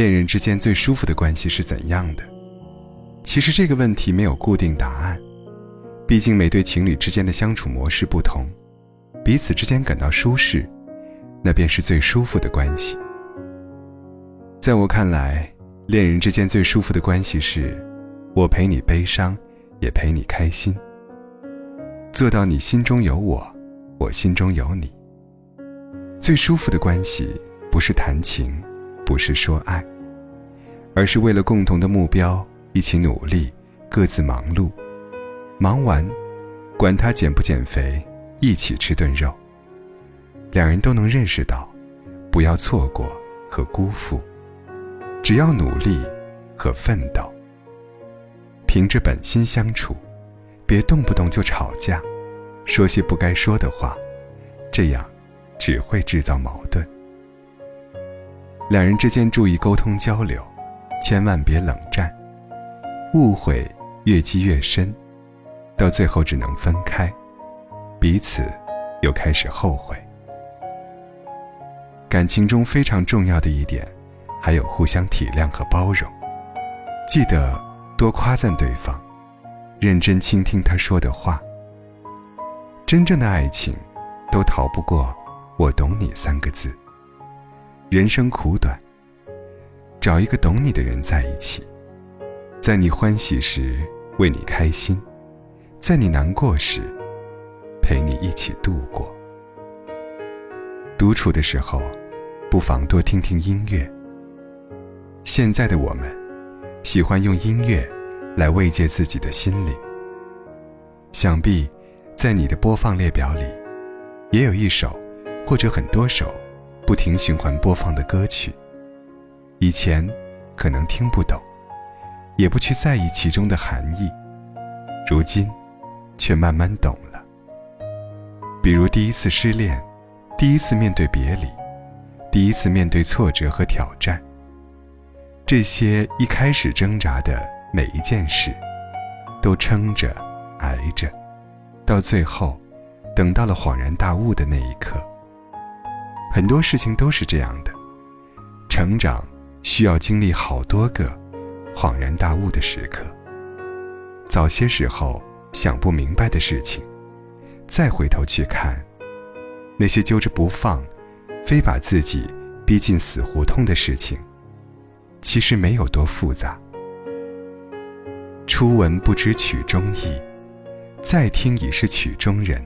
恋人之间最舒服的关系是怎样的？其实这个问题没有固定答案，毕竟每对情侣之间的相处模式不同，彼此之间感到舒适，那便是最舒服的关系。在我看来，恋人之间最舒服的关系是，我陪你悲伤，也陪你开心，做到你心中有我，我心中有你。最舒服的关系不是谈情，不是说爱，而是为了共同的目标一起努力，各自忙碌，忙完，管他减不减肥，一起吃顿肉。两人都能认识到，不要错过和辜负。只要努力和奋斗，凭着本心相处，别动不动就吵架，说些不该说的话，这样只会制造矛盾。两人之间注意沟通交流，千万别冷战，误会越积越深，到最后只能分开，彼此又开始后悔。感情中非常重要的一点。还有互相体谅和包容，记得多夸赞对方，认真倾听他说的话。真正的爱情，都逃不过“我懂你”三个字。人生苦短，找一个懂你的人在一起，在你欢喜时为你开心，在你难过时陪你一起度过。独处的时候，不妨多听听音乐。现在的我们，喜欢用音乐来慰藉自己的心灵。想必，在你的播放列表里，也有一首或者很多首不停循环播放的歌曲。以前可能听不懂，也不去在意其中的含义，如今却慢慢懂了。比如第一次失恋，第一次面对别离，第一次面对挫折和挑战。这些一开始挣扎的每一件事，都撑着、挨着，到最后，等到了恍然大悟的那一刻。很多事情都是这样的，成长需要经历好多个恍然大悟的时刻。早些时候想不明白的事情，再回头去看，那些揪着不放，非把自己逼进死胡同的事情。其实没有多复杂。初闻不知曲中意，再听已是曲中人。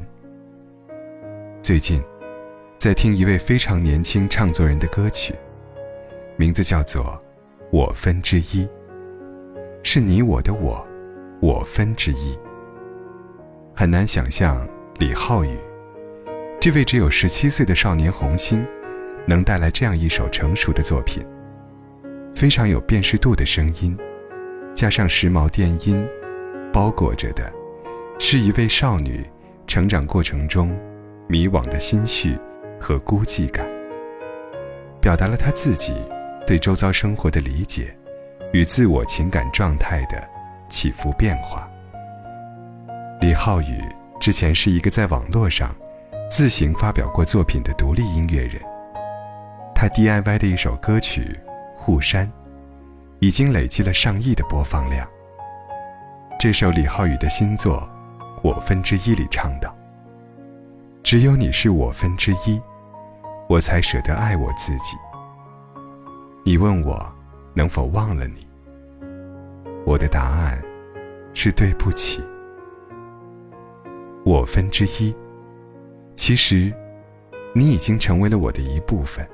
最近，在听一位非常年轻唱作人的歌曲，名字叫做《我分之一》，是你我的我，我分之一。很难想象李浩宇，这位只有十七岁的少年红星，能带来这样一首成熟的作品。非常有辨识度的声音，加上时髦电音，包裹着的，是一位少女成长过程中迷惘的心绪和孤寂感，表达了她自己对周遭生活的理解与自我情感状态的起伏变化。李浩宇之前是一个在网络上自行发表过作品的独立音乐人，他 DIY 的一首歌曲。护山，已经累积了上亿的播放量。这首李浩宇的新作《我分之一》里唱道：“只有你是我分之一，我才舍得爱我自己。你问我能否忘了你，我的答案是对不起。我分之一，其实你已经成为了我的一部分。”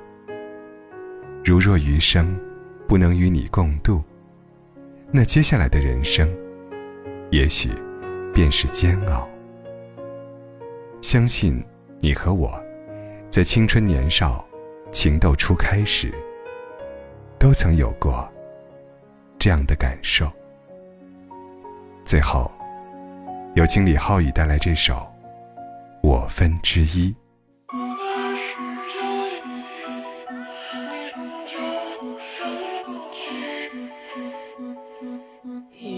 如若余生不能与你共度，那接下来的人生，也许便是煎熬。相信你和我，在青春年少、情窦初开时，都曾有过这样的感受。最后，有请李浩宇带来这首《我分之一》。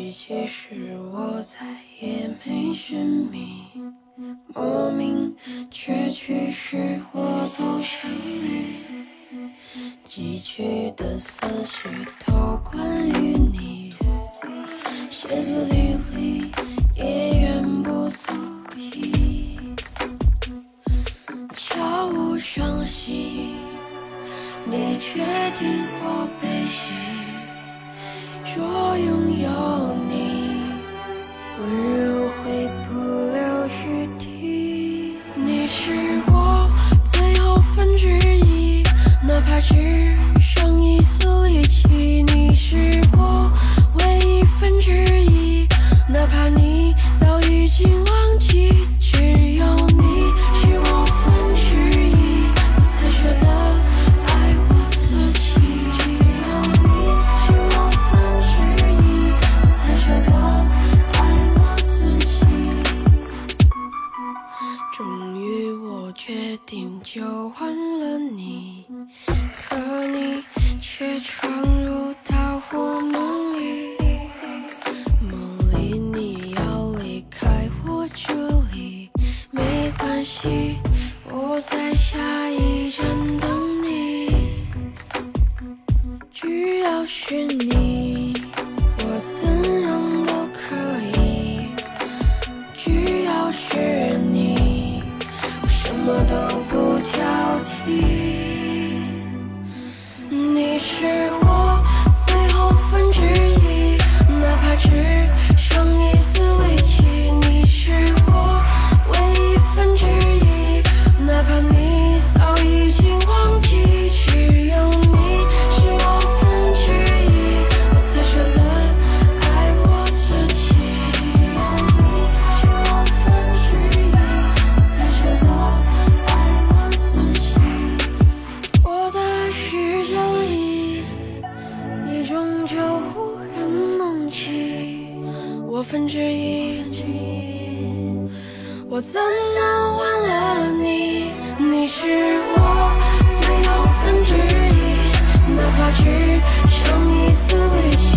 其实我再也没寻觅，洗去的思绪都关于你，歇斯底里也远不足以悄无声息。你决定我悲喜，若拥有你，温柔会不留余地。你是我最后分之一。哪怕只是你。分之一。我怎能忘了你？你是我最后分之一，哪怕只剩一丝力气。